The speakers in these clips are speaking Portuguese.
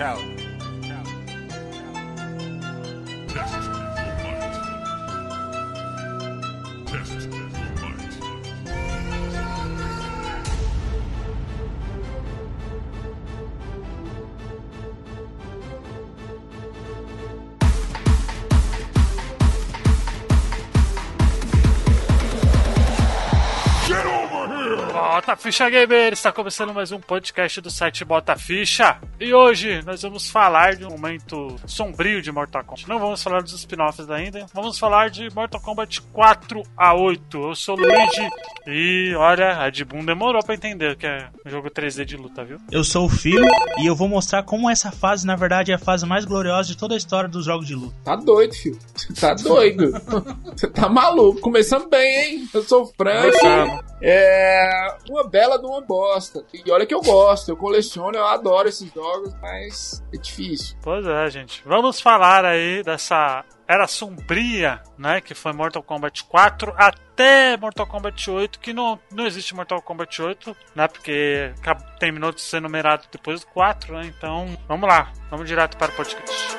Ciao. Bota Ficha Gamer! Está começando mais um podcast do site Bota Ficha. E hoje nós vamos falar de um momento sombrio de Mortal Kombat. Não vamos falar dos spin-offs ainda, vamos falar de Mortal Kombat 4 a 8. Eu sou o Luigi e olha, a de Boom demorou pra entender que é um jogo 3D de luta, viu? Eu sou o Fio e eu vou mostrar como essa fase, na verdade, é a fase mais gloriosa de toda a história dos jogos de luta. Tá doido, filho. Tá doido. Você tá maluco. Começando bem, hein? Eu sou o Frank. É uma bela de uma bosta. E olha que eu gosto, eu coleciono, eu adoro esses jogos, mas é difícil. Pois é, gente. Vamos falar aí dessa era sombria, né? Que foi Mortal Kombat 4 até Mortal Kombat 8, que não, não existe Mortal Kombat 8, né? Porque terminou de ser numerado depois do 4, né? Então, vamos lá. Vamos direto para o podcast.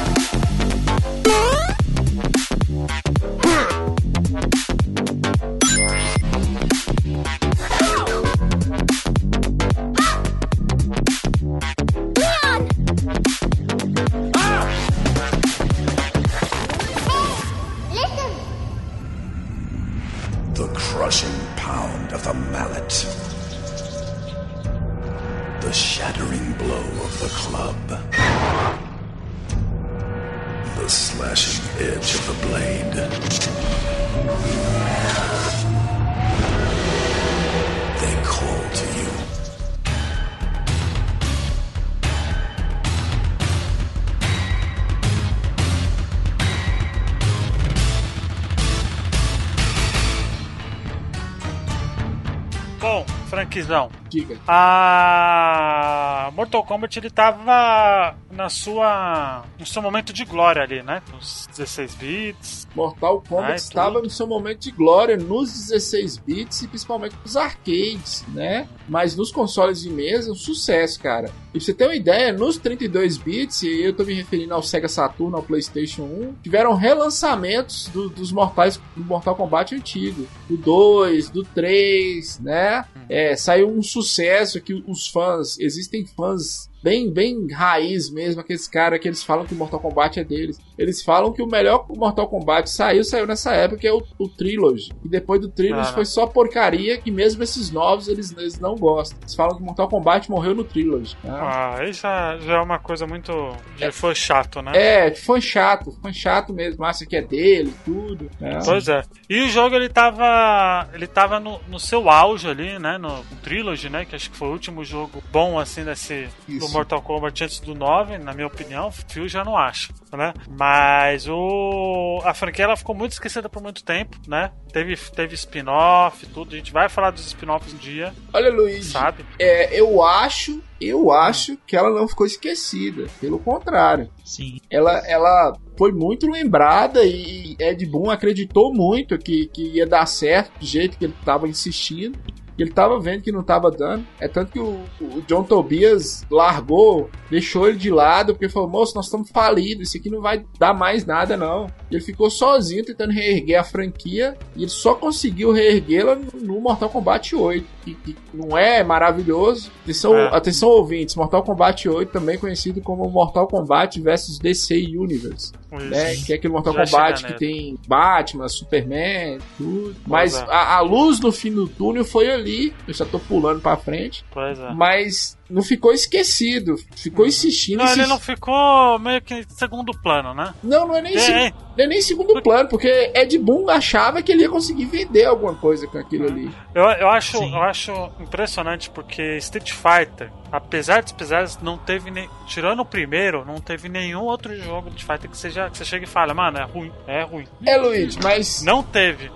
Frankzão, Diga. a Mortal Kombat ele tava na sua no seu momento de glória ali, né? Os 16 bits. Mortal Kombat Ai, estava no seu momento de glória nos 16 bits e principalmente nos arcades, né? Mas nos consoles de mesa, um sucesso, cara. E pra você ter uma ideia, nos 32 bits, e eu tô me referindo ao Sega Saturn, ao PlayStation 1, tiveram relançamentos do- dos mortais do Mortal Kombat antigo, do 2, do 3, né? É, saiu um sucesso que os fãs, existem fãs pessoas bem, bem raiz mesmo, aqueles caras que eles falam que o Mortal Kombat é deles. Eles falam que o melhor Mortal Kombat saiu, saiu nessa época, que é o, o Trilogy. E depois do Trilogy Ah. foi só porcaria, que mesmo esses novos eles, eles não gostam. Eles falam que Mortal Kombat morreu no Trilogy. Ah, aí já, já é uma coisa muito. Já foi chato, né? É, fã chato, fã chato mesmo, acha que é dele, tudo. né? Pois é. E o jogo ele tava. Ele tava no, no seu auge ali, né? No, no Trilogy, né? Que acho que foi o último jogo bom assim desse do Isso. Mortal Kombat antes do 9, na minha opinião. O Phil já não acha, né? Mas o. A franquia ela ficou muito esquecida por muito tempo, né? Teve, teve spin-off, tudo. A gente vai falar dos spin-offs um dia, Olha, Luiz, sabe? é, eu acho, eu acho que ela não ficou esquecida. Pelo contrário. Sim. ela, ela foi muito lembrada e Ed Boon acreditou muito que, que ia dar certo do jeito que ele estava insistindo. Ele estava vendo que não estava dando. É tanto que o, o John Tobias largou, deixou ele de lado, porque falou: moço, nós estamos falidos, isso aqui não vai dar mais nada, não. E ele ficou sozinho tentando reerguer a franquia e ele só conseguiu reerguê-la no, Mortal Kombat 8, que, que não é maravilhoso. Atenção, É. atenção, ouvintes: Mortal Kombat 8, também conhecido como Mortal Kombat vs DC Universe né? Que é aquele Mortal Já Kombat que tem Batman, Superman, tudo. Mas é. a, a luz no fim do túnel foi ali. Eu já tô pulando pra frente. Pois é. Mas não ficou esquecido. Ficou insistindo. Não, ele não ficou meio que em segundo plano, né? Não, não é nem, É, seg- é. não é nem segundo plano, porque Ed Boon achava que ele ia conseguir vender alguma coisa com aquilo ali. Eu, eu, acho, Sim. eu acho impressionante porque Street Fighter, apesar dos pesares, não teve nem. Tirando o primeiro, não teve nenhum outro jogo de Fighter que, seja, que você chegue e fale, mano, é ruim, é ruim. É, Luiz, mas Não teve.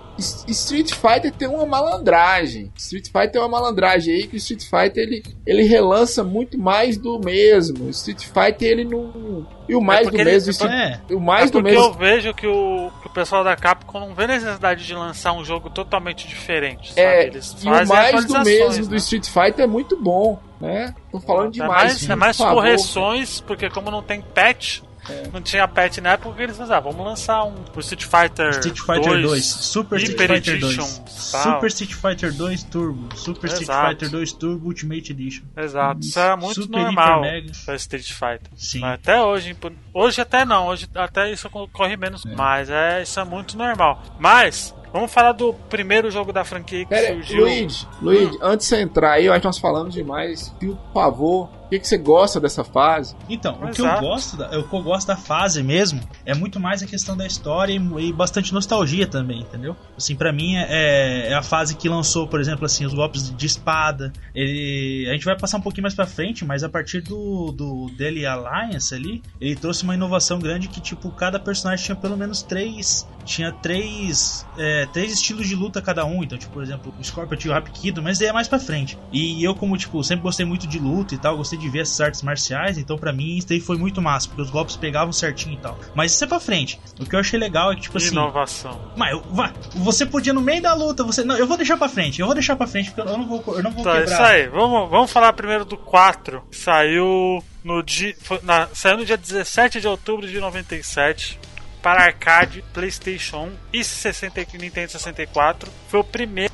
Street Fighter tem uma malandragem. Street Fighter tem uma malandragem aí que o Street Fighter ele, ele relança muito mais do mesmo. O Street Fighter ele não E o mais porque do ele- mesmo. é Street- É, O mais é do porque mesmo. eu vejo que o, que o pessoal da Capcom não vê necessidade de lançar um jogo totalmente diferente, sabe? É, Eles e o mais do mesmo do né? Street Fighter é muito bom, né? Tô falando é demais. mais, é mais por favor. correções, porque como não tem patch, É. não tinha patch na época, eles falaram, ah, vamos lançar um o Street Fighter, Street Fighter 2, Super Street Fighter 2, Edition, tal. Super Street Fighter 2 Turbo, Super Street Exato. Fighter 2 Turbo Ultimate Edition. Exato, isso era muito Super, normal pra Street Fighter. Sim. Mas Até hoje, hoje até não, hoje até isso corre menos, mas é, isso é muito normal. Mas, vamos falar do primeiro jogo da franquia que Pera surgiu. Luigi, Luigi, antes de você entrar aí, eu acho que nós falamos demais. Por favor, o que, que você gosta dessa fase? Então, o que Exato. eu gosto, da, o que eu gosto da fase mesmo é muito mais a questão da história e, e bastante nostalgia também, entendeu? Assim, pra mim é, é a fase que lançou, por exemplo, assim, os golpes de espada. Ele, a gente vai passar um pouquinho mais pra frente, mas a partir do do Daily Alliance ali, ele trouxe uma inovação grande que tipo cada personagem tinha pelo menos três, tinha três, é, três estilos de luta cada um. Então, tipo, por exemplo, o Scorpion tinha o Rapikido, mas daí é mais pra frente. E eu como tipo sempre gostei muito de luta e tal, gostei de ver essas artes marciais, então pra mim isso daí foi muito massa, porque os golpes pegavam certinho e tal. Mas isso é pra frente. O que eu achei legal é que tipo assim, Inovação. mas vá, você podia no meio da luta, você não, eu vou deixar pra frente, eu vou deixar pra frente porque eu não vou, eu não vou Tá, quebrar. isso aí. Vamos, vamos falar primeiro do 4. que Saiu no dia, na- saiu no dia 17 de outubro de 97 para arcade, PlayStation 1 e 60, e Nintendo 64. Foi o primeiro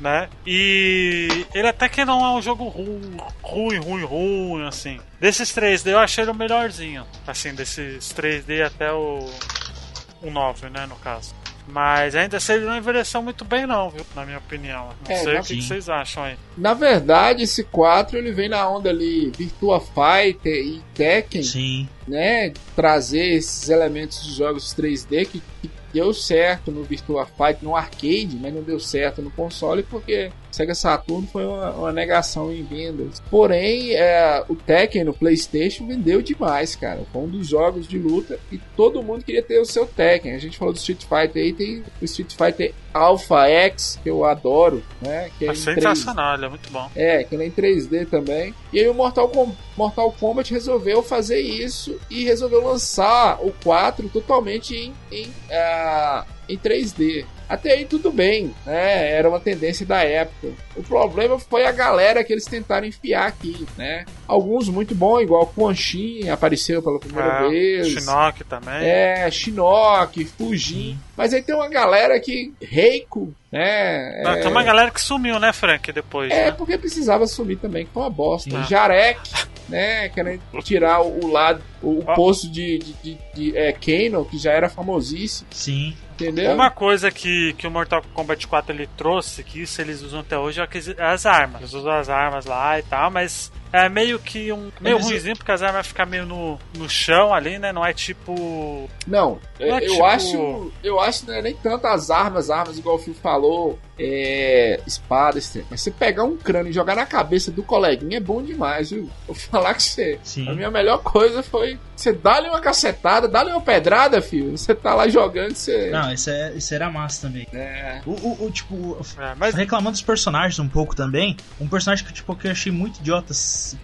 né? E ele até que não é um jogo ruim, ruim, ruim, ruim, assim. Desses 3D eu achei ele o melhorzinho. Assim, desses 3D até o, o 9, né, no caso. Mas ainda assim ele não envelheceu muito bem não, viu? Na minha opinião. Não É, sei na- o que, que vocês acham aí. Na verdade, esse 4 ele vem na onda ali Virtua Fighter e Tekken, Sim, né? Trazer esses elementos de jogos 3D que, que deu certo no Virtua Fighter, no arcade, mas não deu certo no console porque Sega Saturn foi uma, uma negação em vendas. Porém, é, o Tekken no PlayStation vendeu demais, cara. Foi um dos jogos de luta e todo mundo queria ter o seu Tekken. A gente falou do Street Fighter aí, tem o Street Fighter Alpha X, que eu adoro, né? Que é É em 3D. sensacional, é muito bom. É, que ele é em 3D também. E aí o Mortal, Com Mortal Kombat resolveu fazer isso e resolveu lançar o 4 totalmente em, em, ah, em 3D. Até aí tudo bem, né? Era uma tendência da época. O problema foi a galera que eles tentaram enfiar aqui, né? Alguns muito bons, igual o Quan Chi apareceu pela primeira É, vez. Shinnok também. É, Shinnok, Fujin. Mas aí tem uma galera que. Reiko, né? Ah, é, Tem uma galera que sumiu, né, Frank, depois, é, né? porque precisava assumir também, que foi uma bosta. Sim. Jarek, né? Querendo tirar o lado, o, o Ó. posto de, de, de, de é, Kano, que já era famosíssimo, sim. entendeu? Uma coisa que, que o Mortal Kombat 4 ele trouxe, que isso eles usam até hoje, é é as armas. Eles usam as armas lá e tal, mas é meio que um. meio Eles- ruimzinho, porque as armas ficam meio no, no chão ali, né? Não é tipo. Não, Não é eu tipo- acho. Eu acho que não é nem tanto as armas, armas, igual o Phil falou, é. espada, esse tempo. Mas você pegar um crânio e jogar na cabeça do coleguinha é bom demais, viu? Vou falar que você. Sim. A minha melhor coisa foi você dar-lhe uma cacetada, dar-lhe uma pedrada, filho. Você tá lá jogando, você. Não, isso, é, isso era massa também. É. O, o, o, tipo, É, mas reclamando dos personagens um pouco também, um personagem que, tipo, que eu achei muito idiota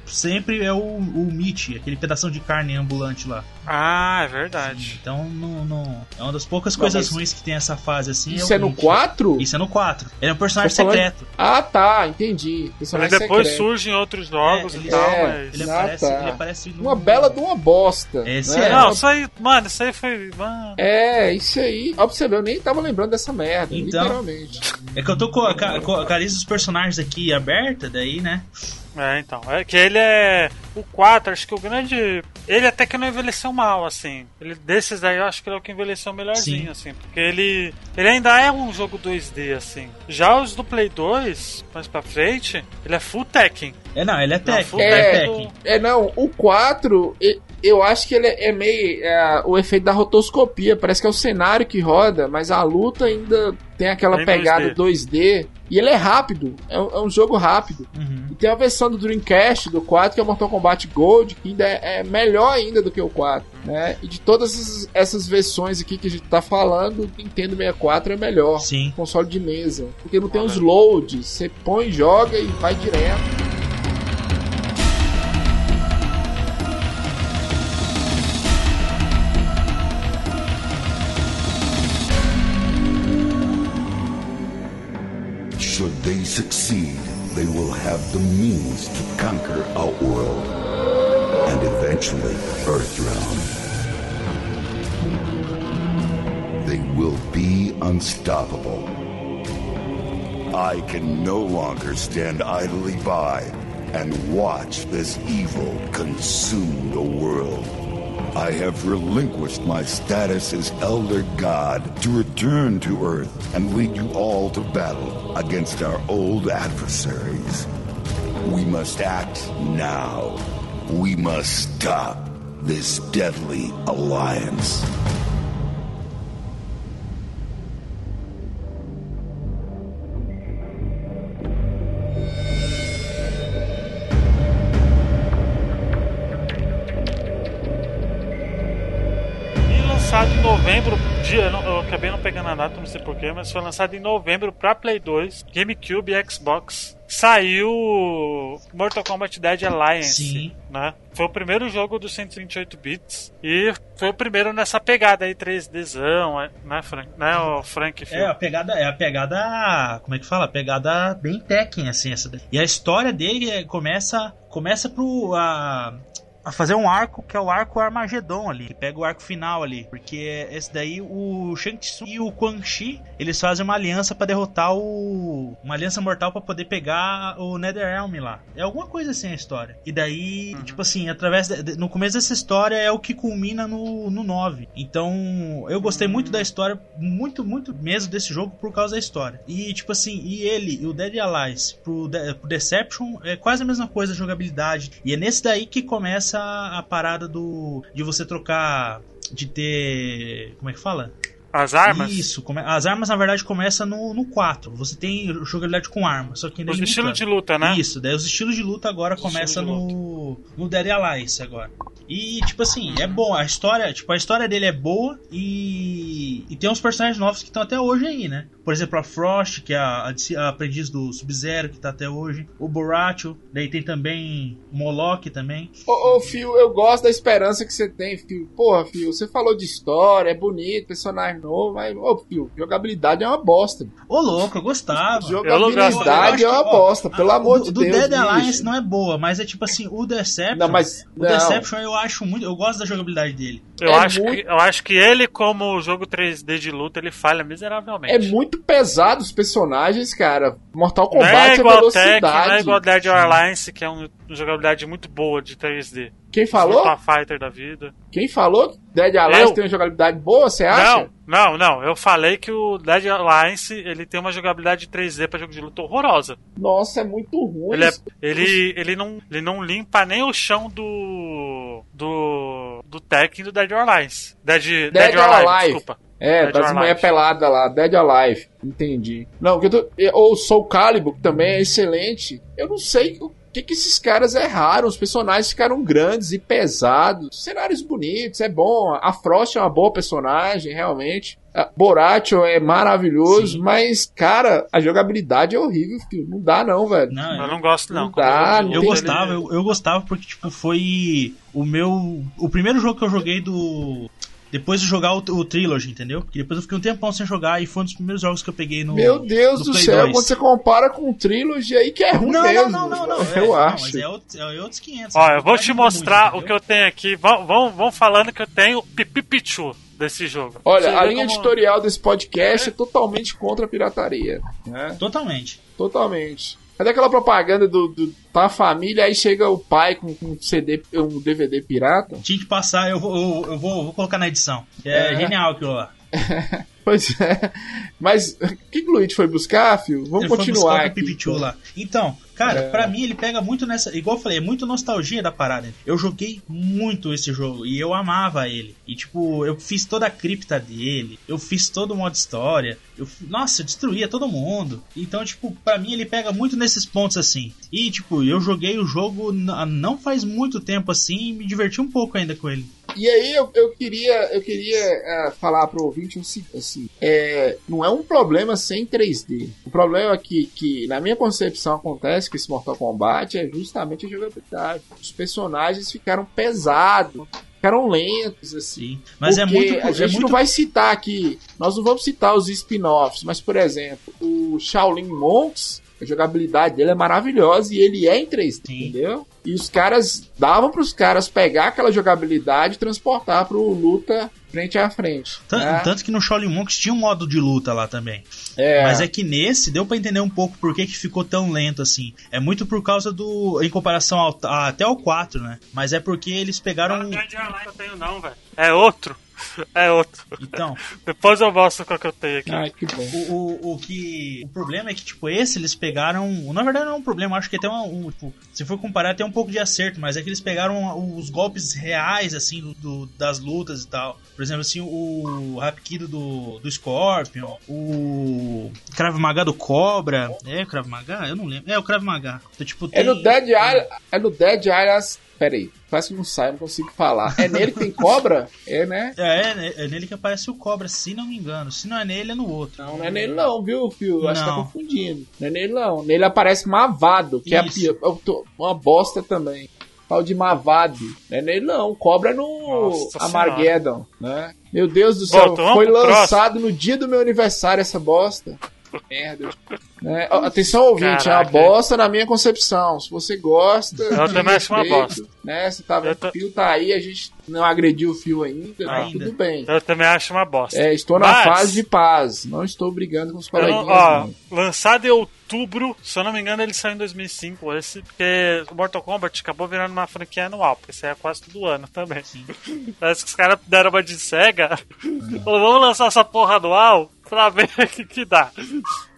sempre é o, o Mitch, aquele pedação de carne ambulante lá. Ah, é verdade. Então, não, não- é uma das poucas Não, coisas mas- ruins que tem essa fase, assim. Isso o é no Mitch. 4? Isso é no 4. Ele é um personagem falando- secreto. Ah, tá, entendi. Personagem depois secreto. surge em outros jogos É, e ele- tal, é, mas. Ele Ah, aparece, tá. ele aparece no- Uma bela de uma bosta. Esse né? é. Não, isso aí, mano, isso aí foi. Mano. É, isso aí. Ó, pra você ver, eu nem tava lembrando dessa merda, Então. literalmente. É que eu tô com a, ca- com a lista dos personagens aqui aberta, daí, né? É, então. É que ele é. O 4, acho que o grande. Ele até que não envelheceu mal, assim. Ele, desses daí eu acho que ele é o que envelheceu melhorzinho, Sim. assim. Porque ele. Ele ainda é um jogo 2D, assim. Já os do Play 2, mais pra frente, ele é full Tekken. É, não, ele é Tekken. é é. É, não, o 4, e- eu acho que ele é é meio é, o efeito da rotoscopia. Parece que é o cenário que roda, mas a luta ainda tem aquela Tem pegada 2D. E ele é rápido, é, um- é um jogo rápido. Uhum. E tem a versão do Dreamcast do 4, que é o Mortal Kombat Combat Gold, que ainda é, é melhor ainda do que o 4, né? E de todas essas, versões aqui que a gente tá falando, o Nintendo 64 é melhor. Sim. Console de mesa. Porque não tem os loads, você põe, joga e vai direto. Should they succeed? They will have the means to conquer Outworld and eventually Earthrealm. They will be unstoppable. I can no longer stand idly by and watch this evil consume the world. I have relinquished my status as Elder God to return to Earth and lead you all to battle against our old adversaries. We must act now. We must stop this deadly alliance. Novembro, dia, eu acabei não pegando a data, não sei porquê, mas foi lançado em novembro pra Play 2, GameCube e Xbox. Saiu Mortal Kombat Dead Alliance, Sim. né? Foi o primeiro jogo dos 128 bits e foi o primeiro nessa pegada aí 3Dzão, né, Frank? Né, o Frank? É, a pegada, é a pegada, como é que fala? A pegada bem Tekken, assim, essa daí. E a história dele é- começa, começa pro, a, a fazer um arco, que é o arco Armagedon ali, que pega o arco final ali, porque esse daí, o Shang Tsung e o Quan Chi, eles fazem uma aliança pra derrotar o... uma aliança mortal pra poder pegar o Netherrealm lá. É alguma coisa assim a história. E daí, tipo assim, através, de- no começo dessa história é o que culmina no, no 9. Então, eu gostei muito da história, muito, muito mesmo desse jogo por causa da história. E, tipo assim, e ele, e o Dead Allies pro, De- pro Deception é quase a mesma coisa a jogabilidade. E é nesse daí que começa a, a parada do de você trocar de ter, como é que fala? As armas? Isso, come- as armas na verdade começam no, no 4. Você tem jogabilidade com arma, só que ainda é Os limitado. estilos de luta, né? Isso, daí os estilos de luta agora começam no, no Dead Alliance agora. E, tipo assim, é bom. A história, tipo, a história dele é boa e, e tem uns personagens novos que estão até hoje aí, né? Por exemplo, a Frost, que é a, a aprendiz do Sub-Zero, que tá até hoje. O Boracho, daí tem também o Moloch também. Ô, ô, Fio, eu gosto da esperança que você tem, Fio. Porra, Fio, você falou de história, é bonito, personagem novo, mas, ô, Fio, jogabilidade é uma bosta. Ô, louco, eu gostava. Jogabilidade é uma bosta, pelo a- amor do, de do Deus. Dead bicho. Alliance não é boa, mas é tipo assim, o Deception. Não, mas. O Não, Deception eu acho muito. Eu gosto da jogabilidade dele. Eu, É acho muito- que, eu acho que ele, como jogo 3D de luta, ele falha miseravelmente. é muito pesado os personagens, cara. Mortal Não é Kombat é, igual Tech, velocidade. não é igual Dead Alliance, que é um- uma jogabilidade muito boa de 3D. Quem falou? Street Fighter da vida. Quem falou que Dead Alliance Eu. tem uma jogabilidade boa, você acha? Não, não, não. Eu falei que o Dead Alliance ele tem uma jogabilidade 3D pra jogo de luta horrorosa. Nossa, é muito ruim. Ele, é, ele, ele, não, ele não limpa nem o chão do. do. do Tekken do Dead Alliance. Dead, Dead, Dead Alive, Alive. desculpa. É, Dead das or mulher Alive. pelada lá, Dead Alive. Entendi. Não, que eu tô. Ou Soul Calibur, que também é excelente. Eu não sei que, que esses caras erraram. Os personagens ficaram grandes e pesados. Cenários bonitos, é bom. A Frost é uma boa personagem, realmente. A Boracho é maravilhoso, Sim. mas, cara, a jogabilidade é horrível, filho. Não dá, não, velho. Não, Eu não gosto, não. Não dá, de não Eu gostava, eu, eu gostava porque, tipo, foi o meu. O primeiro jogo que eu joguei do. Depois de jogar o, o Trilogy, entendeu? Porque depois eu fiquei um tempão sem jogar e foi um dos primeiros jogos que eu peguei no. Meu Deus no do Play céu, 2. quando você compara com o Trilogy aí que é ruim Não, mesmo. não, não, não, não. Eu é, acho. Não, mas é, outro, é outros 500. Ó, eu vou te mostrar muito, o que eu tenho aqui. Vão, vão, vão falando que eu tenho pipipichu desse jogo. Você Olha, a vê linha como- editorial desse podcast é totalmente contra a pirataria. Né? Totalmente. Totalmente. Cadê aquela propaganda do, do tá a família, aí chega o pai com um CD, um DVD pirata? Tinha que passar, eu vou, eu, eu vou, vou colocar na edição. É, É. genial aquilo lá. Pois é. Mas o que, que o Luigi foi buscar, filho? Vamos Ele foi continuar buscar o aqui. Pipichu lá. Então, cara, É. pra mim ele pega muito nessa. Igual eu falei, é muito nostalgia da parada. Eu joguei muito esse jogo e eu amava ele. E tipo, eu fiz toda a cripta dele, eu fiz todo o modo história. Eu, nossa, eu destruía todo mundo. Então, tipo, pra mim ele pega muito nesses pontos assim. E tipo, eu joguei o jogo não faz muito tempo assim e me diverti um pouco ainda com ele. E aí eu, eu queria, eu queria é, falar pro ouvinte seguinte, assim, é, não é um problema sem 3D. O problema que, que, na minha concepção, acontece com esse Mortal Kombat é justamente a jogabilidade. Os personagens ficaram pesados. ficaram lentos, assim. Sim. Mas é muito. A é gente muito não vai citar aqui, nós não vamos citar os spin-offs, mas, por exemplo, o Shaolin Monks, a jogabilidade dele é maravilhosa e ele é em 3D, Sim. entendeu? E os caras davam pros caras pegar aquela jogabilidade e transportar pro luta frente a frente. Né? Tanto que no Shaolin Monks tinha um modo de luta lá também. É, Mas é que nesse deu pra entender um pouco por que, que ficou tão lento assim. É muito por causa do. Em comparação ao, a- até ao 4, né? Mas é porque eles pegaram. Não é de Online que eu tenho, não, velho. É outro. É outro. Então, Depois eu mostro qual que eu tenho aqui. Ai, que bom. o, o, o que. O problema é que, tipo, esse eles pegaram. Na verdade, não é um problema, acho que até um. um, tipo, se for comparar, tem um pouco de acerto, mas é que eles pegaram os golpes reais, assim, do, do- das lutas e tal. Por exemplo, assim, o Hapkido do, do Scorpion, o Krav Maga do Cobra. É o Krav Maga? Eu não lembro. É o Krav Maga. Então, tipo, É tem- no Dead Island. É no Dead Island. Pera aí, quase que não sai, eu não consigo falar. É nele que tem cobra? É, né? É, é, é nele que aparece o Cobra, se não me engano. Se não é nele, é no outro. Não, não é nele não, viu, Fio? Acho que tá confundindo. Não é nele não. Nele aparece Mavado, que é a Isso. pior, eu tô- uma bosta também. Tal de Mavado. Não é nele não. Cobra é no Nossa Armageddon, né? Meu Deus do céu, foi lançado no dia do meu aniversário essa bosta. Merda. Né? Atenção, ouvinte, é uma Caraca. bosta na minha concepção. Se você gosta, Eu também acho uma bosta. Né? Você tá vendo tô- o fio tá aí, a gente não agrediu o fio ainda, tá Ainda. tudo bem. Eu também acho uma bosta. É, estou na Mas- fase de paz. Não estou brigando com os coleguinhas. não- ó, lançado em outubro, se eu não me engano, ele saiu em 2005. Esse, porque o Mortal Kombat acabou virando uma franquia anual, porque isso aí é quase todo ano também. Parece que os caras deram uma de cega. Falou, vamos lançar essa porra anual pra ver o que, que dá.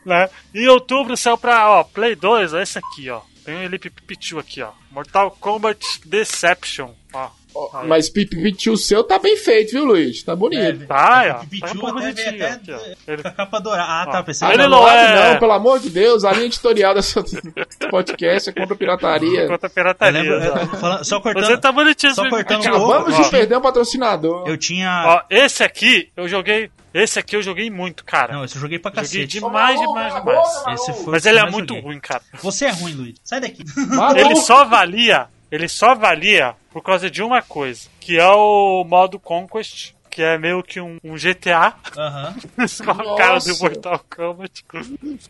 Né? Em outubro saiu pra ó, Play 2, ó, esse aqui, ó. Tem um Elite Pichu aqui, ó. Mortal Kombat Deception. Ó. Aí. Mas Pipi o seu tá bem feito, viu, Luiz? Tá bonito. Tá, É, ó. o Tá Pipichu um até até aqui, ó. Ele- a capa dourada. Ah, Ó. tá, pensei Ele que Ah, não é- não, pelo amor de Deus. A linha editorial dessa podcast é contra a pirataria. Contra a Eu pirataria. lembro, eu- falando- só cortando. Você tá bonitinho, só cortando. Acabamos Ó, de perder um patrocinador. Eu tinha. Ó, esse aqui eu joguei. Esse aqui eu joguei muito, cara. Não, esse eu joguei pra joguei cacete. demais, demais, demais. Esse foi Mas ele é muito joguei. ruim, cara. Você é ruim, Luiz. Sai daqui. Ele só valia. Ele só valia por causa de uma coisa, que é o modo Conquest, que é meio que um, um GTA. Aham. com a cara do. Mortal Kombat.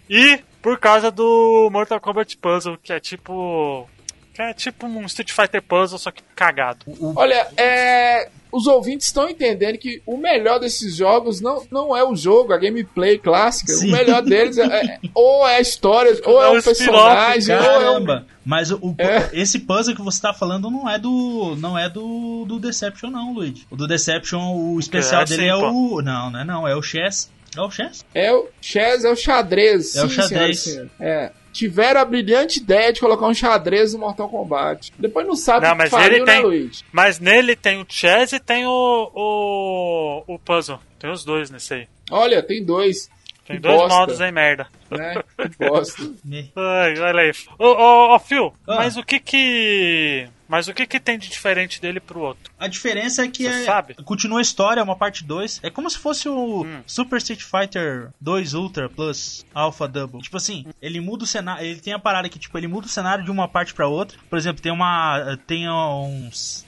E por causa do Mortal Kombat Puzzle, que é tipo. Que é tipo um Street Fighter Puzzle, só que cagado. Olha, é. Os ouvintes estão entendendo que o melhor desses jogos não, não é o jogo, a gameplay clássica. Sim. O melhor deles é, é- ou é a história, ou é É o o personagem, ou é um. Caramba. Mas o, o- É. esse puzzle que você tá falando não é do. não é do, do Deception, não, Luiz. O do Deception, o especial É, dele sim, é pô. o. Não, não é não, é o Chess. É o Chess? É o chess, é o xadrez. É o sim, xadrez. senhoras e senhores. É. Tiveram a brilhante ideia de colocar um xadrez no Mortal Kombat. Depois não sabe Não, o que mas faliu, ele né, tem- Luiz? Mas nele tem o chess e tem o, o, o puzzle. Tem os dois nesse aí. Olha, tem dois. Tem Que dois bosta. modos aí, merda. Né? Que bosta. Me- Ai, olha aí. Ô, ô, ô Phil, Ah. mas o que que. Mas o que que tem de diferente dele pro outro? A diferença é que é, sabe? continua a história, é uma parte 2. É como se fosse o Hum. Super Street Fighter 2 Ultra Plus Alpha Double. Tipo assim, ele muda o cenário, ele tem a parada que tipo, ele muda o cenário de uma parte pra outra. Por exemplo, tem uma tem uns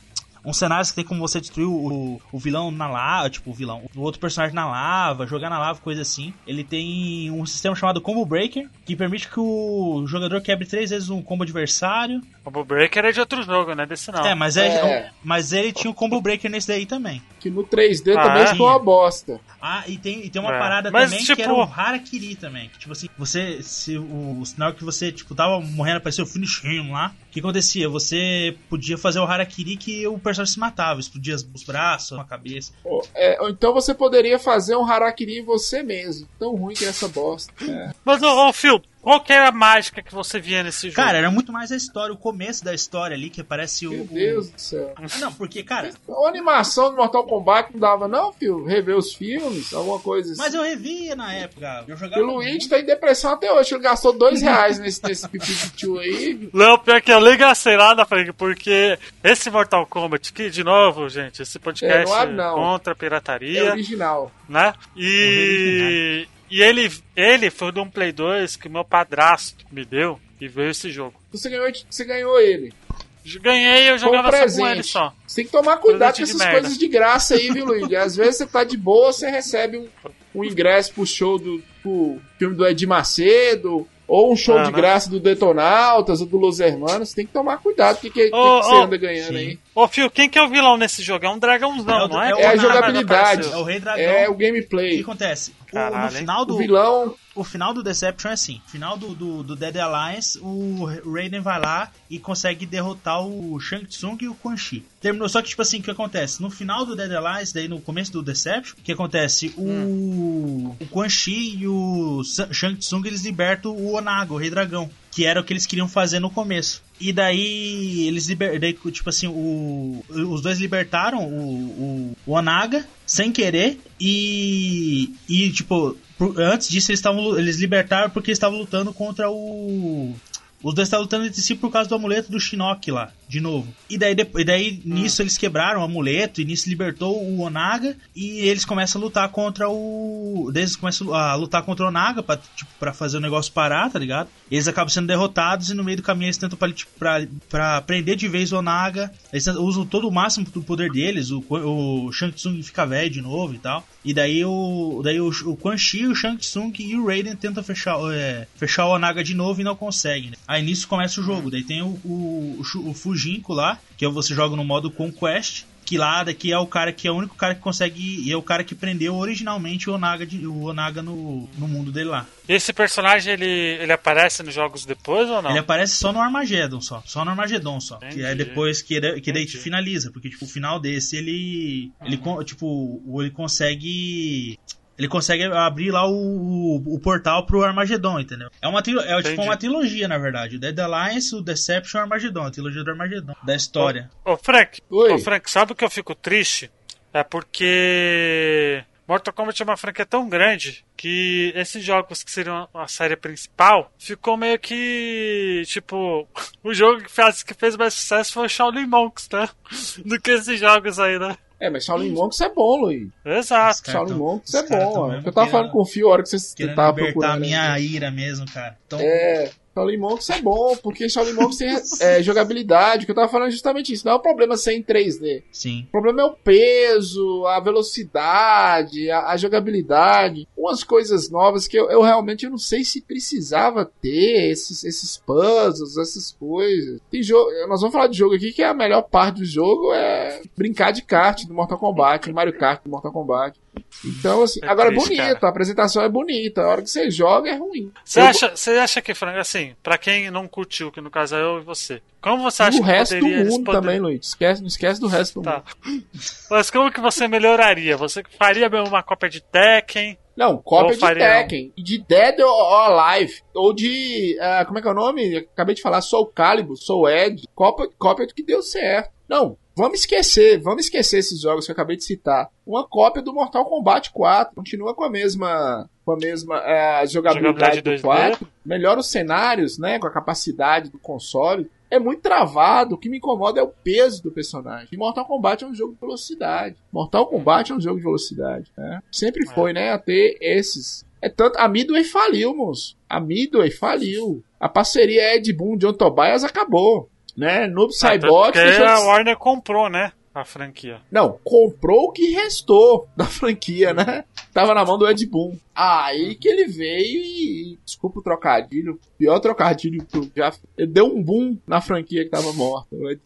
uns cenários que tem como você destruir o, o vilão na lava, tipo, o vilão, o outro personagem na lava, jogar na lava, coisa assim. Ele tem um sistema chamado Combo Breaker, que permite que o jogador quebre três vezes um combo adversário. Combo Breaker é de outro jogo, né? Desse não. É, mas, é, É. mas ele tinha o Combo Breaker nesse daí também. Que no 3D Ah, também é? ficou uma bosta. Ah, e tem, e tem uma É. parada Mas, também tipo- que era o Harakiri também. Que, tipo assim, você. Se o, o sinal que você, tipo, tava morrendo, apareceu o finish him lá. O que acontecia? Você podia fazer o Harakiri que o personagem se matava, explodia os os braços, a cabeça. Ou, é, ou então você poderia fazer um Harakiri em você mesmo. Tão ruim que é essa bosta. É. Mas, ô, ô Phil, qual que era a mágica que você via nesse jogo? Cara, era muito mais a história, o começo da história ali, que aparece o. Meu o- Deus do céu. Ah, não, porque, cara. A animação do Mortal Kombat não dava, não, filho? Rever os filmes, alguma coisa assim. Mas eu revia na época. Eu E jogava. o Luigi tá em depressão até hoje. Ele gastou dois reais nesse, nesse Pipichu aí. Não, pior que eu nem gastei nada, Frank, porque esse Mortal Kombat aqui, de novo, gente, esse podcast É, não abre, não. contra a É pirataria, original. né? E, e ele, ele foi de um Play 2 que meu padrasto me deu e veio esse jogo. Você ganhou, você ganhou ele. Ganhei, eu jogava só com ele só. Você tem que tomar cuidado com Presente de essas merda. coisas de graça aí, viu, Luigi? Às vezes você tá de boa, você recebe um, um ingresso pro show do pro filme do Edir Macedo, ou um show Ah, de né? graça do Detonautas ou do Los Hermanos. Você tem que tomar cuidado. O que, que, que, que você ô, anda ganhando sim. aí? Ô, Fio, quem que é o vilão nesse jogo? É um dragãozão, É o- não é? é É a jogabilidade. É o Rei Dragão. É o O que gameplay. acontece? O- Caralho, no final do O vilão. O final do Deception é assim: final do, do, do Dead Alliance, o Raiden vai lá e consegue derrotar o Shang Tsung e o Quan Chi. Terminou, só que, tipo assim, o que acontece? No final do Dead Alliance, daí no começo do Deception, o que acontece? O, o Quan Chi e o Shang Tsung eles libertam o Onaga, o Rei Dragão, que era o que eles queriam fazer no começo. E daí eles liber... daí, tipo assim, o... os dois libertaram o, o, o Onaga sem querer e e tipo, antes disso eles estavam eles libertaram porque estavam lutando contra o os dois estavam lutando entre si por causa do amuleto do Shinnok lá, de novo. E daí, depois, e daí nisso eles quebraram o amuleto, e nisso libertou o Onaga, e eles começam a lutar contra o. daí Eles começam a lutar contra o Onaga pra, tipo, pra fazer o negócio parar, tá ligado? Eles acabam sendo derrotados, e no meio do caminho eles tentam pra, tipo, pra, pra prender de vez o Onaga. Eles usam todo o máximo do poder deles, o, o Shang Tsung fica velho de novo e tal. E daí o. Daí o, o Quan Chi, o Shang Tsung e o Raiden tentam fechar, é, fechar o Onaga de novo e não conseguem. Né? Aí nisso começa o jogo. Daí tem o, o, o, Fujinko lá, que é você joga no modo Conquest. Que lá daqui é o cara que é o único cara que consegue. E é o cara que prendeu originalmente o Onaga, de, o Onaga no, no mundo dele lá. Esse personagem, ele, ele aparece nos jogos depois ou não? Ele aparece só no Armageddon só. Só no Armageddon só. Que é Entendi. depois que, ele- que daí Entendi. finaliza. Porque, tipo, o final desse ele. Ele, con- tipo, ele consegue. Ele consegue abrir lá o, o, o portal pro Armageddon, entendeu? É uma, é, tipo uma trilogia, na verdade. O Dead Alliance, o Deception e o Armageddon. A trilogia do Armageddon. Da história. Ô, Frank, Oi. ô, Frank, sabe o que eu fico triste? É porque Mortal Kombat é uma franquia tão grande que esses jogos que seriam a série principal ficou meio que tipo o jogo que fez, que fez mais sucesso foi o Shaolin Monks, né? Do que esses jogos aí, né? É, mas Shaolin Monks é bom, Luiz. Exato. Cara, Shaolin Monks é bom. Eu tava querendo- falando com o Fio a hora que você tava procurando. a minha aí. ira mesmo, cara. Então, É, Shaolin Monks é bom, porque Shaolin Monks tem é, jogabilidade, que eu tava falando justamente isso. Não é o problema ser em 3D. sim. O problema é o peso, a velocidade, a, a jogabilidade. Umas coisas novas que eu, eu realmente eu não sei se precisava ter esses, esses puzzles, essas coisas. Tem jogo, nós vamos falar de jogo aqui que a melhor parte do jogo é brincar de kart do Mortal Kombat, Mario Kart do Mortal Kombat. Então, assim, É agora triste, é bonito, a apresentação é bonita, a hora que você joga é ruim. Você Eu- acha, você acha que, Frank, assim, pra quem não curtiu, que no caso é eu e você, como você acha o que resto do poderia eles mundo também, Luiz. Esquece, não esquece do resto do Tá. mundo. Mas como que você melhoraria? Você faria mesmo uma cópia de Tekken? Não, cópia de Tekken. De Dead or Alive. Ou de. ah, como é que é o nome? Acabei de falar Soul Calibur, Soul Edge. Cópia, cópia do que deu certo. Não, vamos esquecer. Vamos esquecer esses jogos que eu acabei de citar. Uma cópia do Mortal Kombat 4. Continua com a mesma. Com a mesma ah, jogabilidade, Jogabilidade do 2D. 4. Melhora os cenários, né? Com a capacidade do console. É muito travado. O que me incomoda é o peso do personagem. E Mortal Kombat é um jogo de velocidade. Mortal Kombat é um jogo de velocidade. Né? Sempre foi, né? A ter esses. É tanto. A Midway faliu, moço. A Midway faliu. A parceria Ed Boon John Tobias acabou. Né? Noob Saibot. Fechou de- a Warner comprou, né? A franquia. Não, comprou o que restou da franquia, né? Tava na mão do Ed Boon. Aí que ele veio e. Desculpa o trocadilho. Pior trocadilho que eu já. Ele deu um boom na franquia que tava morta. Ed-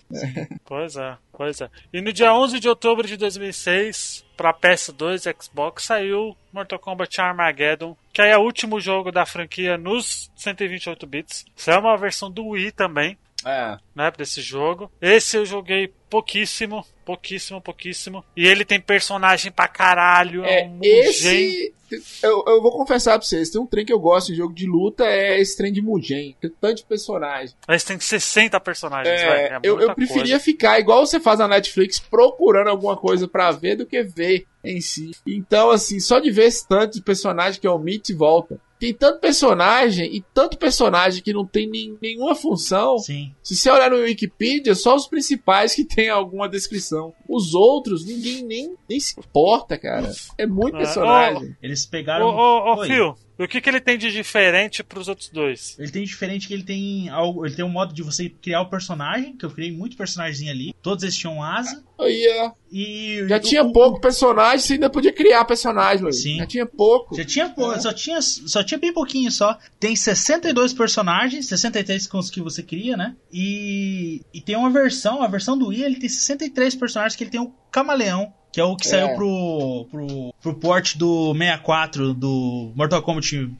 Pois é, pois é. E no dia 11 de outubro de 2006, pra PS2 e Xbox, saiu Mortal Kombat Armageddon, que aí é o último jogo da franquia nos 128 bits. Isso é uma versão do Wii também, É. né, desse jogo. Esse eu joguei pouquíssimo, pouquíssimo, pouquíssimo. E ele tem personagem pra caralho, é, É, um esse. Eu, eu vou confessar pra vocês, tem um trem que eu gosto em jogo de luta, é esse trem de Mugen. Tem tanto de personagem. Mas tem 60 personagens, É, velho. É eu, eu preferia coisa. ficar igual você faz na Netflix, procurando alguma coisa pra ver do que ver em si. Então, assim, só de ver esse tanto de personagem que omite e volta. Tem tanto personagem e tanto personagem que não tem nem- nenhuma função. Sim. Se você olhar no Wikipedia, só os principais que tem alguma descrição. Os outros, ninguém nem, nem se importa, cara. É muito É, personagem. Eles Ô, pegaram. ô, ô, Oi. Phil, E o que, que ele tem de diferente pros outros dois? Ele tem diferente que ele tem algo, ele tem um modo de você criar o personagem, que eu criei muito personagem ali. Todos eles tinham asa. Aí, ó. E Já o- tinha o- pouco personagem, você ainda podia criar personagem, Luiz. Sim. Já tinha pouco. Já tinha, pô, É. só tinha, só tinha bem pouquinho só. Tem 62 personagens, 63 com os que você cria, né? E, e tem uma versão, a versão do Wii, ele tem 63 personagens que ele tem o Camaleão, que é o que É. saiu pro, pro, pro port do 64 do Mortal Kombat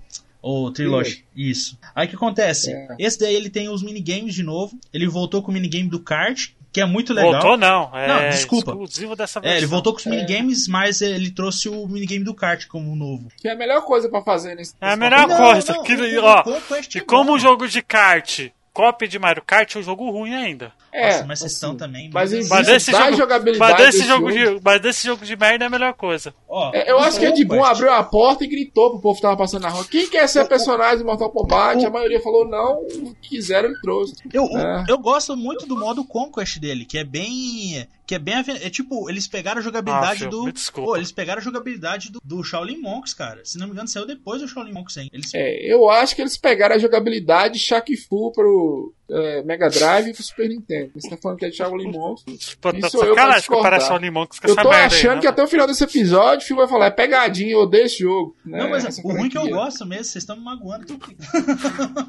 ou Trilogy. Isso. Aí o que acontece? É. Esse daí ele tem os minigames de novo. Ele voltou com o minigame do kart, que é muito legal. Voltou não, é Não, desculpa. exclusivo dessa versão. É, ele voltou com os É. minigames, mas ele trouxe o minigame do kart como novo. Que é a melhor coisa pra fazer nesse É a melhor momento. coisa. que- o- ó, o Conquest E é como o jogo de kart, cópia de Mario Kart, é um jogo ruim ainda. É, Nossa, mas vocês assim, também. Mas Mas desse da jogo- jogabilidade Mas desse, jogo jogo. de, mas desse jogo de merda é a melhor coisa. Ó, É, eu acho que Ed Boon Conquest- abriu a porta e gritou pro povo que tava passando na rua. Quem quer ser O- personagem do Mortal Kombat? o- A maioria falou não, o que quiseram ele trouxe. Eu, É. eu gosto muito do modo Conquest dele, que é bem. Que é bem. É tipo, eles pegaram a jogabilidade Ah, do. me desculpa. Pô, eles pegaram a jogabilidade do, do Shaolin Monks, cara. Se não me engano, saiu depois do Shaolin Monks, hein? Eles. É, eu acho que eles pegaram a jogabilidade Shaq Fu pro é, Mega Drive e pro Super Nintendo. Você tá falando que é Monsters. Pô, tá Isso eu pra sacanagem que discordar. parece o Limão com Eu tô achando aí, né? que até o final desse episódio o Phil vai falar, é pegadinha, eu odeio esse jogo. né? Não, mas Essa o ruim que eu gosto mesmo, vocês estão me magoando.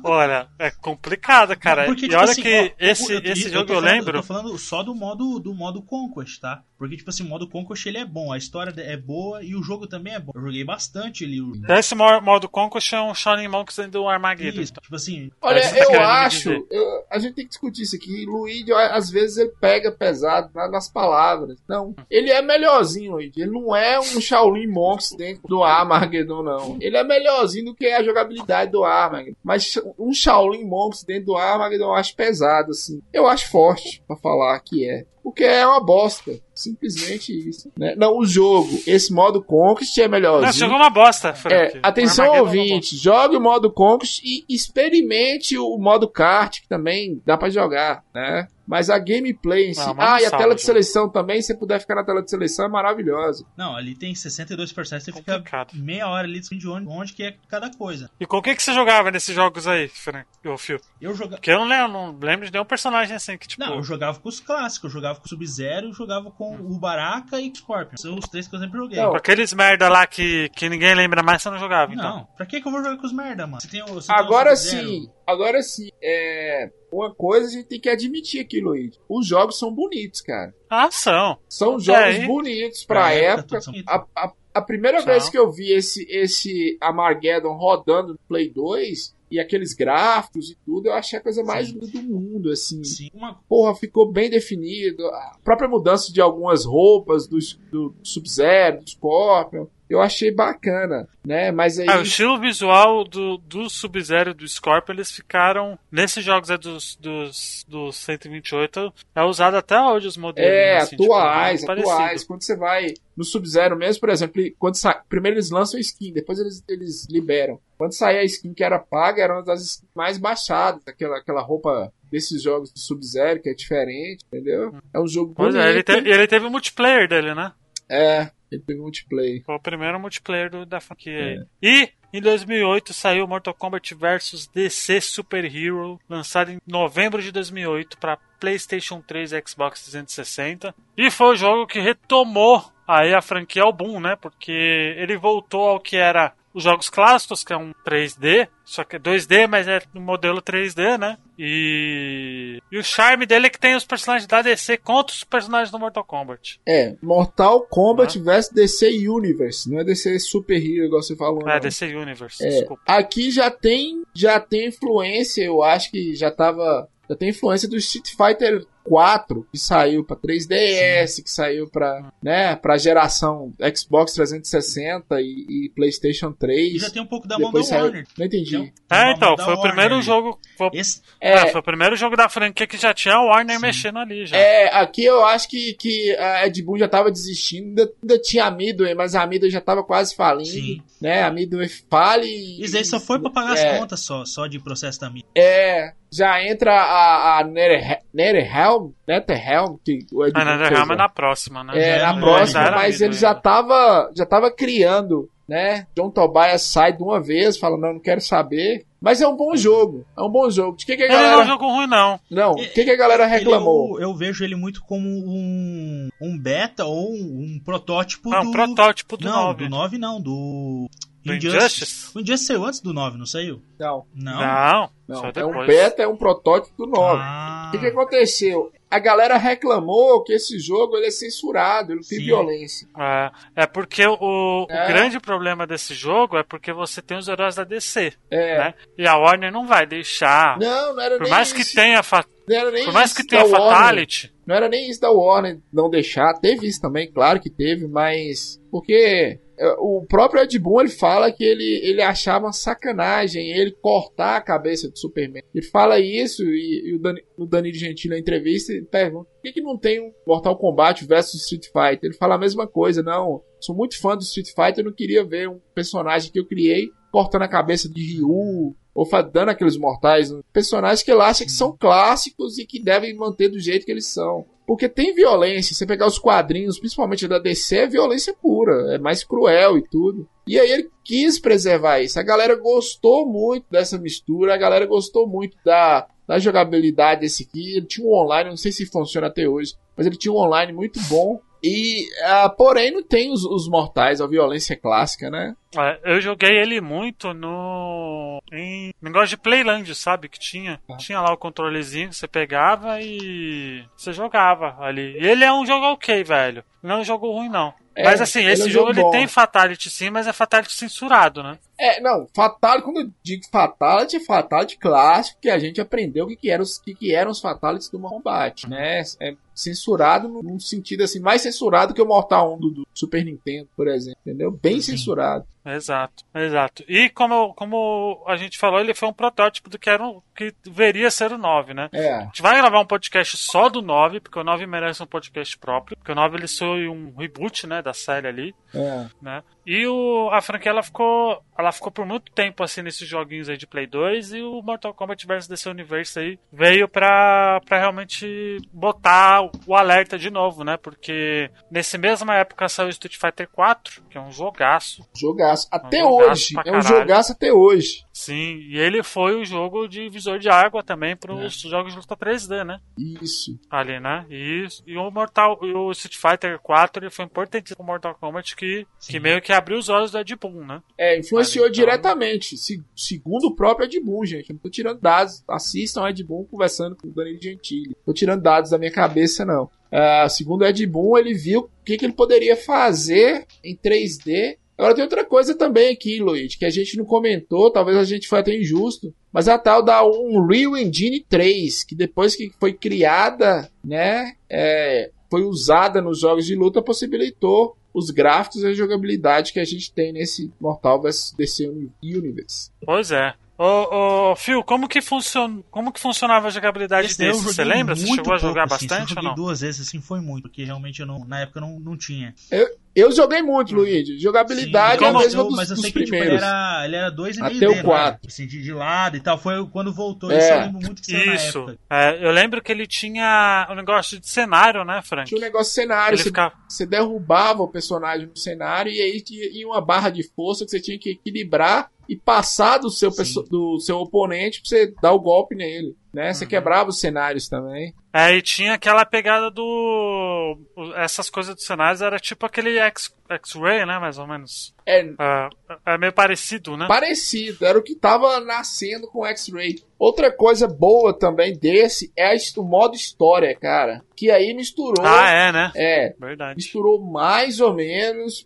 Olha, é complicado, cara. Porque, e tipo olha assim, que ó, esse, eu- esse eu jogo eu falando- lembro. Eu tô falando só do modo, do modo Conquest, tá? Porque, tipo assim, o modo Conquest ele é bom, a história é boa e o jogo também é bom. Eu joguei bastante ali. o- Esse mo- modo Conquest é um Shaolin Monks dentro do Armageddon. Isso, tipo assim, Olha, tá eu acho, eu- a gente tem que discutir isso aqui. Luigi, às vezes ele pega pesado na- nas palavras. Não, ele é melhorzinho, Luigi. Ele não é um Shaolin Monks dentro do Armageddon, não. Ele é melhorzinho do que a jogabilidade do Armageddon. Mas um Shaolin Monks dentro do Armageddon eu acho pesado, assim. Eu acho forte pra falar que é. Porque é uma bosta. Simplesmente isso. Né? Não, o jogo, esse modo Conquest é melhorzinho. Não, esse jogo é uma bosta, Frank. É, atenção é ouvinte, jogue o modo Conquest e experimente o modo kart, que também dá pra jogar, né? Mas a gameplay em si. Ah, Ah, não e a tela de seleção também, se puder ficar na tela de seleção, é maravilhosa. Não, ali tem 62%, você fica Complicado. meia hora ali de onde, onde que é cada coisa. E com o que, que você jogava nesses jogos aí, Frank? Ô, Phil? Eu jogava. Porque eu não lembro, não lembro de nenhum personagem assim que, tipo. Não, eu jogava com os clássicos, eu jogava com o Sub-Zero, eu jogava com o Baraka e o Scorpion. São os três que eu sempre joguei. Não, Com aqueles merda lá que, que ninguém lembra mais, você não jogava, então. Não, pra que, que eu vou jogar com os merda, mano? Você tem o, você tem o Agora sim, agora sim, é. Uma coisa a gente tem que admitir aqui, Luiz. Os jogos são bonitos, cara. Ah, são. São É, jogos bonitos pra Pra época, época. tudo são- A, a, a primeira São. vez que eu vi esse, esse Armageddon rodando no Play 2 e aqueles gráficos e tudo, eu achei a coisa mais Sim. linda do mundo, assim. Sim, uma Porra, ficou bem definido. A própria mudança de algumas roupas do, do Sub-Zero, do Scorpion, eu achei bacana, né? Mas aí. Ah, o estilo visual do, do Sub-Zero e do Scorpion, eles ficaram. Nesses jogos é dos, dos, dos 128, é usado até hoje os modelos. É, assim, tipo, atuais, muito atuais. parecido. Quando você vai no Sub-Zero mesmo, por exemplo, quando sa... primeiro eles lançam a skin, depois eles, eles liberam. Quando saía a skin que era paga, era uma das mais baixadas, aquela, aquela roupa desses jogos do Sub-Zero, que é diferente, entendeu? É um jogo Pois bonito. é, ele, te- ele teve o multiplayer dele, né? É, ele teve multiplayer. Foi o primeiro multiplayer do- da franquia É. E em 2008 saiu Mortal Kombat vs DC Super Hero, lançado em novembro de 2008 para PlayStation 3 e Xbox 360. E foi o jogo que retomou aí a franquia ao boom, né? Porque ele voltou ao que era os jogos clássicos, que é um 3D, só que é 2D, mas é no modelo 3D, né? E... e o charme dele é que tem os personagens da DC contra os personagens do Mortal Kombat. É, Mortal Kombat vs DC Universe, não é DC Super Hero, igual você falou. É, não. DC Universe, É, desculpa. aqui já tem, já tem influência, eu acho que já tava, já tem influência do Street Fighter 4 que saiu pra 3DS, que saiu pra, né, pra geração Xbox 360 e, e PlayStation 3. E já tem um pouco da mão da Depois saiu, Warner. não entendi. Um- É, então, foi o Warner primeiro jogo. Foi, Esse, é, É, foi o primeiro jogo da franquia que já tinha a Warner Sim. mexendo ali já. É, aqui eu acho que, que a Ed Boon já tava desistindo, ainda, ainda tinha a Midway, mas a Midway já tava quase falindo, Sim. né? A Midway fale e... Isso aí só foi pra pagar é, as contas só, só de processo da mídia. É, já entra a, a Netherhe- Netherrealm, Netherrealm, que o Ed Mas Boon na fez, Netherrealm né? é na próxima, né? É, Já na não próxima, mas ele já né? tava, já tava criando né? John Tobias sai de uma vez, fala, não, não quero saber. Mas é um bom jogo. É um bom jogo. De que, que a Ele não é galera. um jogo ruim, não. Não, o que, que a galera reclamou? Ele, eu, eu vejo ele muito como um, um beta ou um, um protótipo Não, do. um protótipo do não, 9. do 9 não, do. Do Injustice? O Injustice saiu antes do 9, não saiu? Não, Não. Não, não. É um beta, é um protótipo do 9. Ah, O que, que aconteceu? A galera reclamou que esse jogo ele é censurado, ele tem Sim. violência. É, é porque o, o É. grande problema desse jogo é porque você tem os heróis da DC, É. né? E a Warner não vai deixar. Não, não era por nem mais isso. que tenha, fa- não era nem por mais isso que tenha da Warner. Fatality, Não era nem isso da Warner não deixar. Teve isso também, claro que teve, mas. Porque o próprio Ed Boon ele fala que ele, ele achava uma sacanagem ele cortar a cabeça do Superman. Ele fala isso e, e o, Dani, o Danilo Gentili na entrevista pergunta por que, que não tem um Mortal Kombat versus Street Fighter? Ele fala a mesma coisa, não. Sou muito fã do Street Fighter, eu não queria ver um personagem que eu criei cortando a cabeça de Ryu ou dando aqueles mortais. né? Personagens que ele acha que são clássicos e que devem manter do jeito que eles são. Porque tem violência, você pegar os quadrinhos, principalmente da DC, é violência pura, é mais cruel e tudo. E aí ele quis preservar isso. A galera gostou muito dessa mistura, a galera gostou muito da, da jogabilidade desse aqui. Ele tinha um online, não sei se funciona até hoje, mas ele tinha um online muito bom. E, ah, porém, não tem os, os mortais, a violência clássica, né? é, eu joguei ele muito no. em negócio de Playland, sabe? Que tinha. Tá. Tinha lá o controlezinho que você pegava e. você jogava ali. E ele é um jogo ok, velho. Não é um jogo ruim, não. É, mas assim, é esse um jogo jogo ele tem Fatality sim, mas é Fatality censurado, né? É, não, Fatality, quando eu digo Fatality, é Fatality clássico, que a gente aprendeu o que, que, eram, os, que, que eram os Fatalities do Mortal né? É censurado num sentido assim, mais censurado que o Mortal 1 do, do Super Nintendo, por exemplo, entendeu? Bem Sim. censurado. Exato, exato. E como, como a gente falou, ele foi um protótipo do que era um, que deveria ser o 9, né? É, A gente vai gravar um podcast só do 9, porque o 9 merece um podcast próprio, porque o 9 ele foi um reboot, né, da série ali, é. né? E o, a franquia ela ficou, ela ficou por muito tempo assim nesses joguinhos aí de Play 2 e o Mortal Kombat vs DC Universe aí veio pra, pra realmente botar o, o alerta de novo, né? Porque nesse mesma época saiu o Street Fighter 4, que é um jogaço. Jogaço. Até jogaço hoje. É um jogaço até hoje. Sim, e ele foi o jogo de visor de água também para os jogos de luta 3D, né? Isso. Ali, né? E, e o Mortal, e o Street Fighter 4 ele foi importante pro Mortal Kombat que, que meio que abriu os olhos do Ed Boon, né? É, influenciou Mas então- diretamente. Se- segundo o próprio Ed Boon, gente. Eu não tô tirando dados. Assistam o Ed Boon conversando com o Danilo Gentili. Tô tirando dados da minha cabeça, não. Ah, segundo o Ed Boon, ele viu o que, que ele poderia fazer em 3D. Agora tem outra coisa também aqui, Luiz, que a gente não comentou, talvez a gente foi até injusto, mas a tal da Unreal Engine 3, que depois que foi criada, né, é, foi usada nos jogos de luta, possibilitou os gráficos e a jogabilidade que a gente tem nesse Mortal vs DC Universe. Pois é. Ô, ô, Phil, como que, funcion... como que funcionava a jogabilidade Esse desse? Você lembra? Você chegou a jogar pouco, assim, bastante ou joguei não? duas vezes assim foi muito, porque realmente eu não, na época eu não, não tinha. Eu joguei muito, Luigi. Jogabilidade Sim, é a mesma eu- dos, mas eu dos sei que tipo, ele primeiros. era, ele era 2,5D, Até o não quatro. era? Assim, de, de lado e tal. Foi quando voltou É. isso, eu lembro muito que Isso. na época. É, eu lembro que ele tinha um negócio de cenário, né, Frank? Tinha um negócio de cenário, Ele você, ficava... você derrubava o personagem no cenário e aí tinha uma barra de força que você tinha que equilibrar e passar do seu, do seu oponente pra você dar o golpe nele. Né? Uhum. Você quebrava os cenários também. É, e tinha aquela pegada do. Essas coisas dos cenários era tipo aquele X-Ray, né? Mais ou menos. É É, é meio parecido, né? parecido, era o que tava nascendo com o X-Ray. Outra coisa boa também desse é o modo história, cara. Que aí misturou. Ah, é, né? é, Verdade. misturou mais ou menos,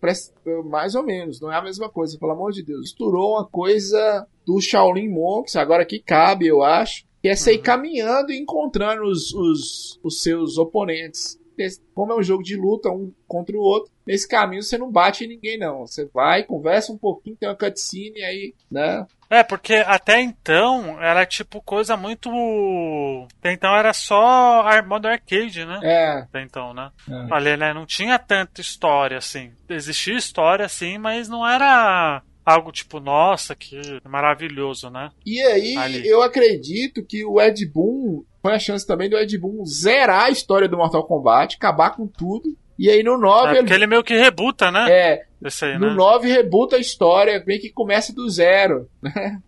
mais ou menos, não é a mesma coisa, pelo amor de Deus. Misturou uma coisa do Shaolin Monks, agora que cabe, eu acho, que é você ir caminhando e encontrando os, os, os seus oponentes. Como é um jogo de luta um contra o outro, nesse caminho você não bate em ninguém, não. Você vai, conversa um pouquinho, tem uma cutscene aí, né? É, porque até então era tipo coisa muito. Até então era só modo arcade, né? É, Até então, né? É. Ali, né? Não tinha tanta história assim. Existia história, sim, mas não era algo tipo, nossa, que maravilhoso, né? E aí, Ali. eu acredito que o Ed Boon foi a chance também do Ed Boon zerar a história do Mortal Kombat, acabar com tudo. E aí no 9 É ele ele meio que rebuta, né? É, aí, No né? 9 rebuta a história, bem que começa do zero.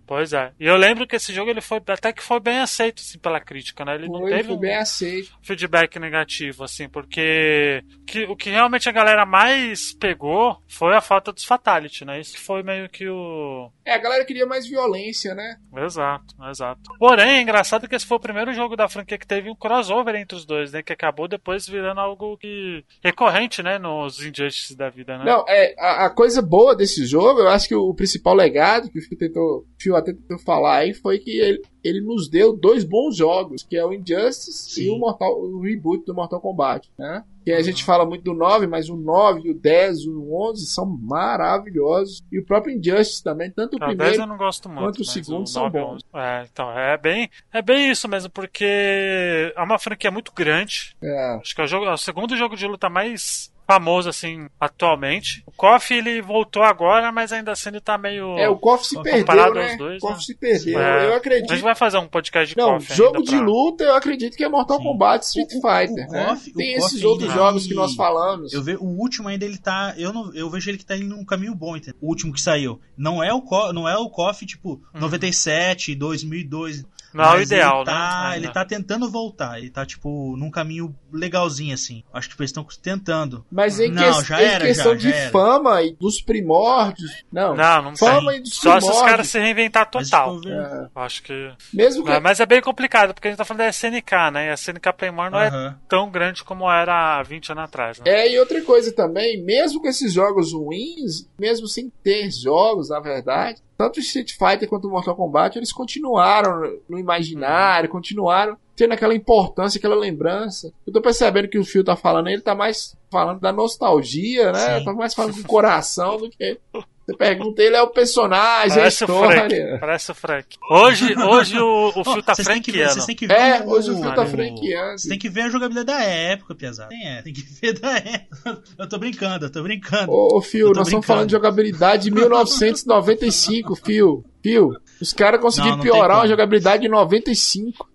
Pois é. E eu lembro que esse jogo ele foi até que foi bem aceito assim, pela crítica, né? Ele não Foi, teve foi um bem aceito. feedback negativo, assim, porque que, o que realmente a galera mais pegou foi a falta dos Fatality, né? Isso que foi meio que o. É, a galera queria mais violência, né? Exato, exato. Porém, é engraçado que esse foi o primeiro jogo da franquia que teve um crossover entre os dois, né? Que acabou depois virando algo que recorrente, né? Nos Injustices da vida, né? Não, é, a, a coisa boa desse jogo, eu acho que o, principal legado que o Phil, tentou, Phil até tentou falar aí foi que ele, ele nos deu dois bons jogos, que é o Injustice Sim. e o, Mortal, o reboot do Mortal Kombat, né? Que a gente fala muito do 9, mas o 9, o 10, o 11 são maravilhosos. E o próprio Injustice também, tanto o Não, 10 primeiro... muito. quanto o segundo são 9 é bons. É, então, é bem, é bem isso mesmo, porque é uma franquia muito grande. É, Acho que é o, jogo, é o segundo jogo de luta mais famoso, assim, atualmente. O KOF, ele voltou agora, mas ainda assim ele tá meio... é, o KOF se Comparado perdeu, aos né? dois, o KOF né? se perdeu. É. Eu A acredito gente vai fazer um podcast de Não, KOF jogo ainda de pra- luta eu acredito que é Mortal Sim. Kombat Street O- o- Fighter, o né? KOF Tem esses outros jogos que nós falamos. Eu vejo o último ainda ele tá, eu não, eu vejo ele que tá indo num caminho bom, entendeu? O último que saiu. Não é o Co- não é o KOF tipo 97, 2002. Não é o ideal, ele tá, né? Ele Ainda. tá tentando voltar, ele tá tipo num caminho legalzinho assim. Acho que eles estão tentando. Mas em, Não, que- já em era, questão já, de já era. fama e dos primórdios. Não, Não, não fama tem. e dos Só se os primórdios. caras se reinventar Mas, total. tipo, É, Acho que... mesmo que. É, mas é bem complicado, porque a gente tá falando da SNK, né? E a SNK Playmore não é Aham. tão grande como era há 20 anos atrás, né? É, e outra coisa também, mesmo com esses jogos ruins, mesmo sem ter jogos, na verdade, tanto o Street Fighter quanto o Mortal Kombat, eles continuaram no imaginário, continuaram tendo aquela importância, aquela lembrança. Eu tô percebendo que o Phil tá falando, ele tá mais falando da nostalgia, né? Sim. Tá mais falando do coração do que. Você pergunta, ele é o personagem, Parece a o Frank. história. Parece o Frank. Hoje, hoje o, o Phil tá vocês têm que ver- têm que ver É, o- hoje o Phil tá o- franqueando. Você tem que ver a jogabilidade da época, Piazada. Tem, é, tem que ver da época. Eu tô brincando, eu tô brincando. Ô, ô tô nós estamos brincando. falando de jogabilidade de 1995, Phil. Phil, os caras conseguiram Não, não tem piorar uma como. jogabilidade de 95.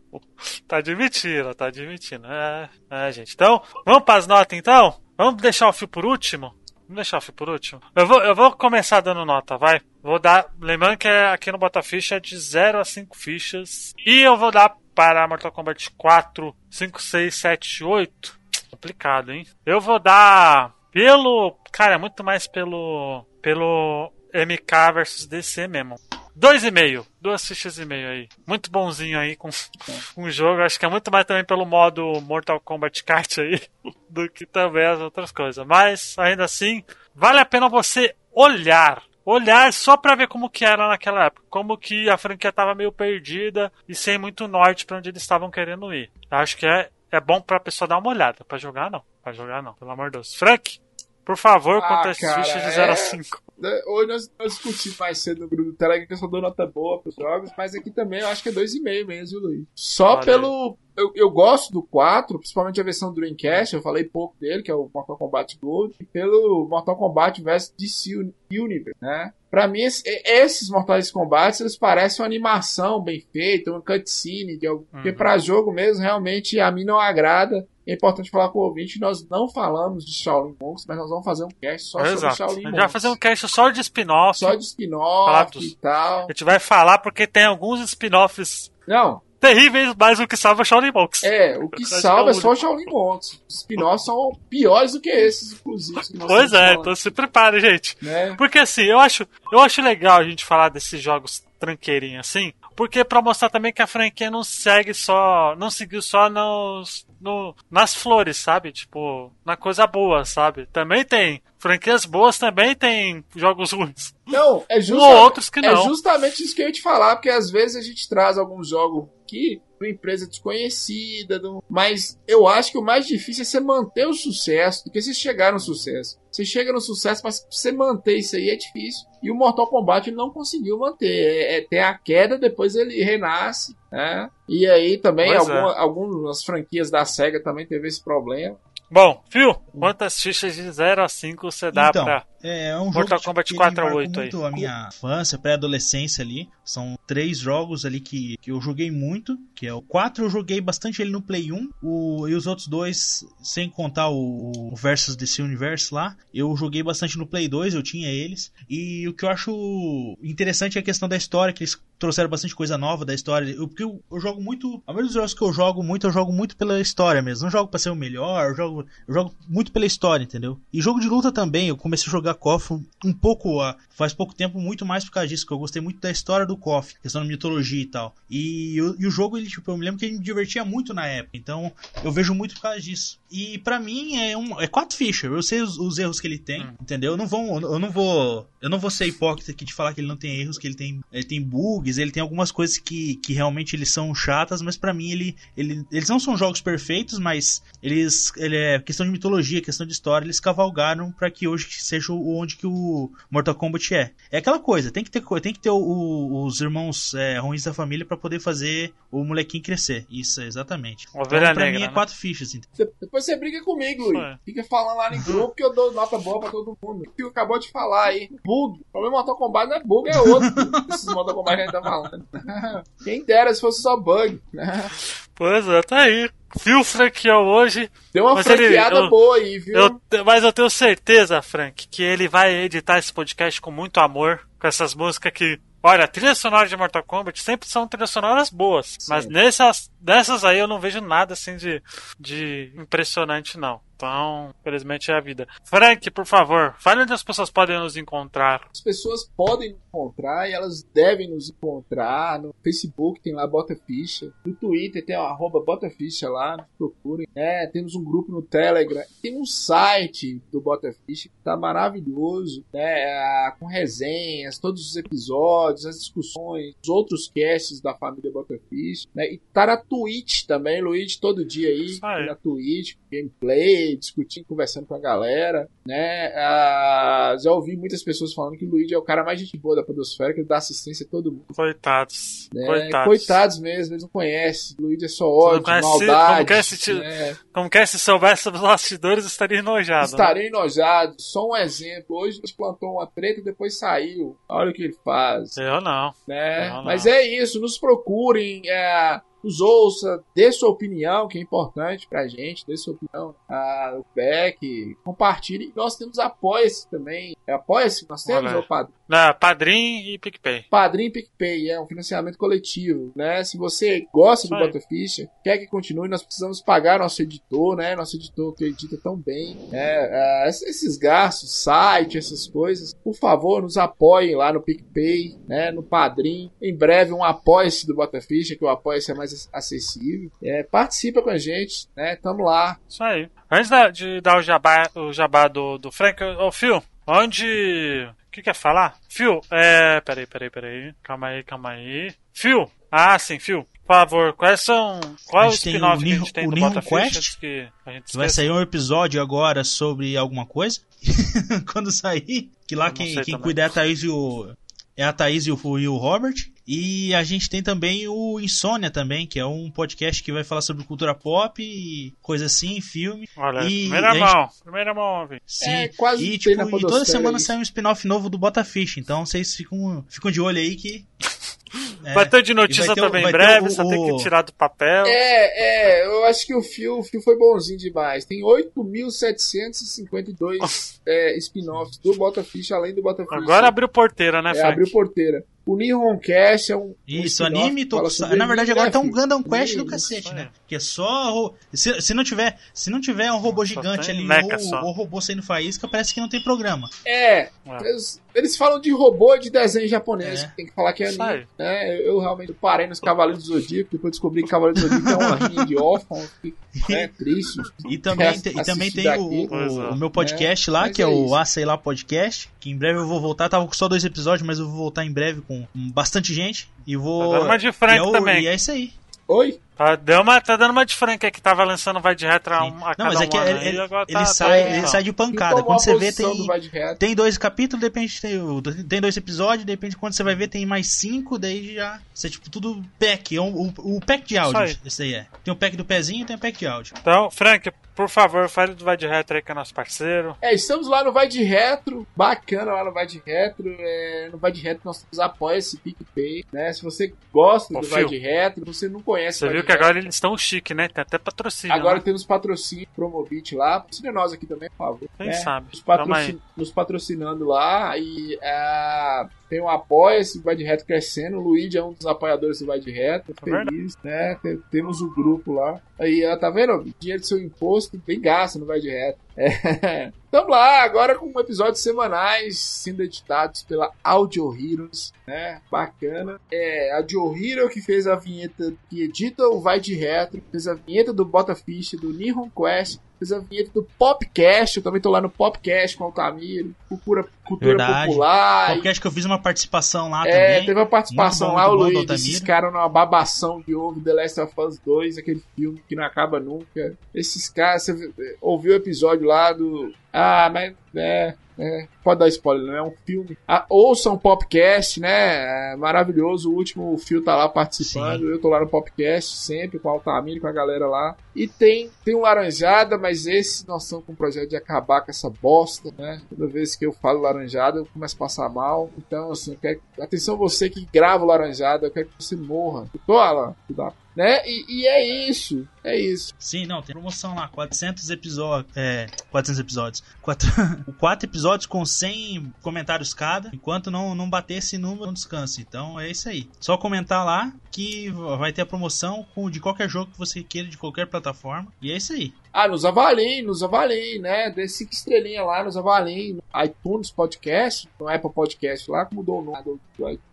Tá admitindo, tá admitindo. É, é, gente. Então, vamos pras notas então? Vamos deixar o fio por último? Deixar o por último? Eu vou, eu vou começar dando nota, vai. Vou dar. Lembrando que é- aqui no Bota Ficha é de 0 a 5 fichas. E eu vou dar para Mortal Kombat 4, 5, 6, 7, 8. Complicado, hein? Eu vou dar pelo. Cara, muito mais pelo. Pelo MK versus DC mesmo. Dois e meio, duas fichas e meio aí. Muito bonzinho aí com um jogo. Acho que é muito mais também pelo modo Mortal Kombat Kart aí do que também as outras coisas. Mas ainda assim, vale a pena você olhar. Olhar só pra ver como que era naquela época, como que a franquia tava meio perdida e sem muito norte pra onde eles estavam querendo ir. Acho que é, é bom pra pessoa dar uma olhada. Pra jogar não, pra jogar não, pelo amor de Deus. Frank, por favor, Ah, conta as fichas de 0 é- a 5. Né, Hoje nós, nós discutimos mais cedo no grupo do Telegram que eu só dou nota boa pros jogos, mas aqui também eu acho que é 2,5 mesmo, viu, Luiz. Só Olha pelo. Eu, eu gosto do 4, principalmente a versão do Dreamcast, eu falei pouco dele, que é o Mortal Kombat Gold, e pelo Mortal Kombat vs DC Uni- Universe, né? Pra mim, esse- esses Mortal Kombat, eles parecem uma animação bem feita, uma cutscene, de algo, porque Uhum. pra jogo mesmo, realmente, a mim não agrada. É importante falar com o ouvinte, nós não falamos de Shaolin Monks, mas nós vamos fazer um cast só sobre Exato. A Shaolin gente Monks. vai fazer um cast só de spin-off. Só de spin-off e tal. A gente vai falar porque tem alguns spin-offs Não, terríveis, mas o que salva é o Shaolin Monks. é, o que salva é só o Shaolin Monks. Os spin-offs são piores do que esses, inclusive. que Pois é, então se prepare, gente. né? Porque assim, eu acho, eu acho legal a gente falar desses jogos tranqueirinhos assim, porque pra mostrar também que a franquia não segue só, não seguiu só nos, no, nas flores, sabe? Tipo, na coisa boa, sabe? Também tem franquias boas, também tem jogos ruins. Não, é, justa- ou outros que é não. justamente isso que eu ia te falar, porque às vezes a gente traz alguns jogos aqui uma empresa desconhecida, do- mas eu acho que o mais difícil é você manter o sucesso do que você chegar no sucesso. Você chega no sucesso, mas você manter isso aí é difícil. E o Mortal Kombat ele não conseguiu manter. É, é, tem a queda, depois ele renasce, né? E aí também Pois é. alguma- algumas franquias da SEGA também teve esse problema. Bom, Fio, quantas fichas de 0 a 5 você dá Então, pra. É um Mortal jogo Kombat que 4 a marcou 8 aí. a minha infância, pré-adolescência ali. São três jogos ali que, que eu joguei muito. Que é o 4 eu joguei bastante ele no Play 1. O, e os outros dois, sem contar o, o Versus DC Universe lá, eu joguei bastante no Play 2, eu tinha eles. E o que eu acho interessante é a questão da história, que eles trouxeram bastante coisa nova da história. Eu, porque eu, eu jogo muito. A maioria dos jogos que eu jogo muito, eu jogo muito pela história mesmo. Não jogo pra ser o melhor, eu jogo, eu jogo muito pela história, entendeu? E jogo de luta também, eu comecei a jogar KOF um pouco, ah, faz pouco tempo, muito mais por causa disso, que eu gostei muito da história do KOF, questão da mitologia e tal. E, o- e o jogo, ele, tipo, eu me lembro que ele me divertia muito na época, então eu vejo muito por causa disso. E pra mim é um é quatro fichas, eu sei os, os erros que ele tem, entendeu? Eu não vou eu não vou eu não vou ser hipócrita aqui de falar que ele não tem erros, que ele tem ele tem bugs, ele tem algumas coisas que, que realmente eles são chatas, mas pra mim ele, ele eles não são jogos perfeitos, mas eles ele é questão de mitologia, questão de história, eles cavalgaram pra que hoje seja o onde que o Mortal Kombat é. É aquela coisa, tem que ter tem que ter o- o- os irmãos é, ruins da família pra poder fazer o molequinho crescer. Isso, exatamente. Ovelha pra negra, mim é né? quatro fichas, então. De- Depois você briga comigo, Luiz. Fica falando lá no grupo que eu dou nota boa pra todo mundo. O que acabou de falar aí. Bug. O problema do Mortal Kombat não é bug, é outro. Esses Mortal Kombat que a gente tá falando. Quem dera se fosse só bug. né? Pois é, tá aí. Fio franqueou hoje. Deu uma Mas ele- franqueada eu- boa aí, viu? Eu, mas eu tenho certeza, Frank, que ele vai editar esse podcast com muito amor, com essas músicas que. Olha, a trilha sonora de Mortal Kombat sempre são trilhas sonoras boas. Mas nessas, nessas aí eu não vejo nada assim de, de impressionante, não. Então, felizmente é a vida. Frank, por favor, fale onde as pessoas podem nos encontrar. As pessoas podem nos encontrar e elas devem nos encontrar. No Facebook tem lá Bota Ficha. No Twitter tem o arroba Bota Ficha lá, nos procurem. É, temos um grupo no Telegram. Tem um site do Bota Ficha que tá maravilhoso, né? ah, Com resenhas, todos os episódios, as discussões, os outros casts da família Bota Ficha. Né? E tá na Twitch também, Luiz, todo dia aí. Aí. Na Twitch, gameplay, discutindo, conversando com a galera, né? Ah, já ouvi muitas pessoas falando que o Luigi é o cara mais gente boa da Podosfera, que ele dá assistência a todo mundo. Coitados. Né? Coitados. Coitados mesmo, eles não conhecem. O Luigi é só ódio, conhece- maldade. como que esse tio- né? Como que é, se soubesse sobre os bastidores, estaria enojado. né? Estarei enojado. Só um exemplo. Hoje ele plantou uma treta e depois saiu. Olha o que ele faz. Eu não. né? Não, não. Mas é isso, nos procurem, é, nos ouça, dê sua opinião, que é importante pra gente, dê sua opinião, ah, o back, compartilhe. Nós temos Apoia-se também. É Apoia-se? Nós temos, ou Padre? Não, Padrim e PicPay. Padrim e PicPay, é um financiamento coletivo, né? Se você gosta do. Bota Ficha, quer que continue, nós precisamos pagar nosso editor, né? Nosso editor que edita tão bem, né? Ah, esses- esses gastos, site, essas coisas, por favor, nos apoiem lá no PicPay, né? No Padrim. Em breve, um apoia-se do Bota Ficha, que o apoia-se é mais acessível. É, participa com a gente, né? Tamo lá. Isso aí. Antes da- de dar o jabá, o jabá do, do Frank, ô Phil, onde. O que quer falar? Phil, é. Peraí, peraí, peraí. Calma aí, calma aí. Phil! Ah, sim, Phil. Por favor, quais são. Qual é A o gente tem spin-off o que a gente tem o do Nihon Bota Quest, Ficha antes que a gente Vai sair um episódio agora sobre alguma coisa. Quando sair, que lá quem, quem também. cuida é a Thaís e o. É a Thaís e o, e o Robert. E a gente tem também o Insônia também, que é um podcast que vai falar sobre cultura pop e coisa assim, filme. Olha, e primeira gente- mão, primeira mão, Vim. Sim. É, quase e, tipo, e toda semana isso. sai um spin-off novo do Bota Ficha. Então vocês ficam, ficam de olho aí que. É, Vai ter de notícia também em vai ter breve, o- só tem que tirar do papel. É, é, eu acho que o Fio, o Fio foi bonzinho demais. Tem 8.752 é, spin-offs do Bota Ficha, além do Bota Ficha. Agora abriu porteira, né, é, Frank? abriu porteira. O Nihon Cast é um. um Isso, spin-off anime, tokusatsu. Na verdade, agora tá um? Gundam Quest do cacete, né? Que é só. Se, se, não tiver, se não tiver um robô gigante ali ou, ou robô saindo faísca, parece que não tem programa. É, É. eles, falam de robô de desenho japonês, É. que tem que falar que é anime. né? Eu, eu realmente parei nos Cavaleiros do Zodíaco, depois descobri que Cavaleiros do Zodíaco é uma rinha de órfãos, que é triste. E também, tem- e também tem o, daqui? O, é. o meu podcast lá, Mas que é, é o isso. A Sei Lá Podcast, que em breve eu vou voltar. Tava com só dois episódios, mas eu vou voltar em breve com bastante gente. E vou. Dando uma de Frank e é o- também. E é isso aí. Oi? Tá, deu uma, tá dando uma de Frank aí que tava lançando vai de retro a, Sim. um, a Não, mas é um que ano ele, ele- tá- sai, ele então. sai de pancada. tomou Quando você vê, tem. De? Tem dois capítulos, de repente tem, o- tem dois episódios, de repente quando você vai ver tem mais cinco, daí já. Você tipo tudo pack, é um- o, o pack de áudio, aí. esse aí é. Tem o pack do pezinho e tem o pack de áudio. Então, Frank, Por favor, fale do Vai de Retro aí que é nosso parceiro. É, estamos lá no Vai de Retro, bacana lá no Vai de Retro. É, no Vai de Retro nós apoia esse PicPay, né? Se você gosta Ô, do Fio, Vai de Retro, você não conhece Você o Vai viu de que agora eles estão chique, né? Tem até patrocínio. Agora né? temos patrocínio Promobit lá. Patrocina nós aqui também, por favor. Quem né? sabe? Nos, patrocin- nos patrocinando lá. E ah, tem o Apoia-se, Vai de Reto crescendo. O Luigi é um dos apoiadores do Vai de Reto. É verdade. Feliz, né? Tem- Temos o grupo lá. Aí, ó, tá vendo? Dinheiro do seu imposto bem gasto no Vai de Reto. É. Tamo lá, agora com episódios semanais sendo editados pela Audio Heroes, né? Bacana. É, a Audio Hero que fez a vinheta, que edita o Vai de Retro, fez a vinheta do Bota do Nihon Quest, fez a vinheta do Popcast, eu também tô lá no Popcast com o Altamiro, cultura, cultura Verdade. popular. Porque acho que eu fiz uma participação lá É, também. teve uma participação bom, lá, o Luiz, esses caras numa babação de ovo, The Last of Us 2, aquele filme que não acaba nunca. Esses caras, você ouviu o episódio lá do... Ah, mas... É, é, pode dar spoiler, não é um filme. Ah, ouçam o Popcast, né? É maravilhoso. O último o Fio tá lá participando. Sim. Eu tô lá no Popcast sempre, com o Altamiro, com a galera lá. E tem, tem um Laranjada, mas esse nós estamos com um projeto de acabar com essa bosta, né? Toda vez que eu falo Laranjada, eu começo a passar mal. Então, assim, eu quero... atenção você que grava o Laranjada, eu quero que você morra. Eu tô, Alan? Cuidado. Né? E, e é isso. É isso. Sim, não, tem promoção lá, 400 episódios, é, 400 episódios, 4, quatro episódios com 100 comentários cada, enquanto não, não bater esse número, não descansa, então é isso aí. Só comentar lá que vai ter a promoção com, de qualquer jogo que você queira, de qualquer plataforma, e é isso aí. Ah, nos avaliem, nos avaliem, né? Dê cinco estrelinhas lá, nos avaliem. ITunes Podcast, no Apple Podcast lá, mudou o nome.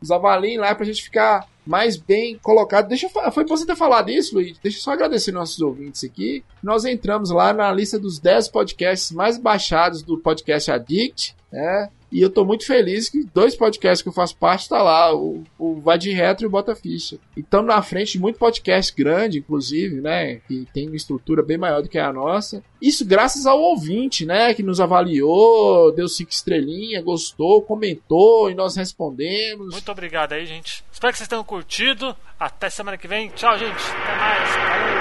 Nos avaliem lá pra gente ficar mais bem colocado. Deixa eu Foi você ter falado isso, Luiz. Deixa eu só agradecer nossos ouvintes aqui. Nós entramos lá na lista dos 10 podcasts mais baixados do Podcast Addict, né? E eu tô muito feliz que dois podcasts que eu faço parte tá lá, o, o Vai de Retro e o Bota Ficha. E estamos na frente de muito podcast grande, inclusive, né? Que tem uma estrutura bem maior do que a nossa. Isso graças ao ouvinte, né? Que nos avaliou, deu cinco estrelinhas, gostou, comentou e nós respondemos. Muito obrigado aí, gente. Espero que vocês tenham curtido. Até semana que vem. Tchau, gente. Até mais. Falou.